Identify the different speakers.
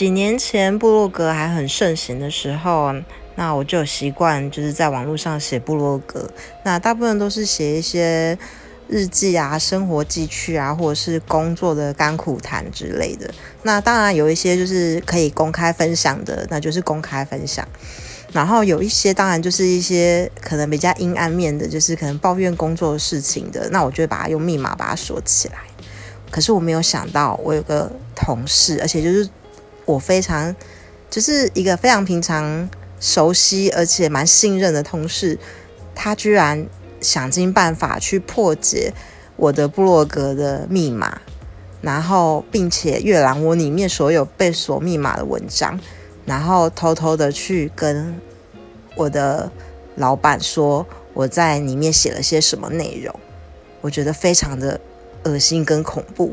Speaker 1: 几年前部落格还很盛行的时候，那我就有习惯就是在网络上写部落格。那大部分都是写一些日记啊、生活记趣啊，或者是工作的甘苦谈之类的。那当然有一些就是可以公开分享的，那就是公开分享。然后有一些当然就是一些可能比较阴暗面的，就是可能抱怨工作的事情的，那我就会把它用密码把它锁起来。可是我没有想到，我有个同事，而且就是我非常就是一个非常平常、熟悉而且蛮信任的同事，他居然想尽办法去破解我的部落格的密码，然后并且阅览我里面所有被锁密码的文章。然后偷偷的去跟我的老板说我在里面写了些什么内容，我觉得非常的恶心跟恐怖。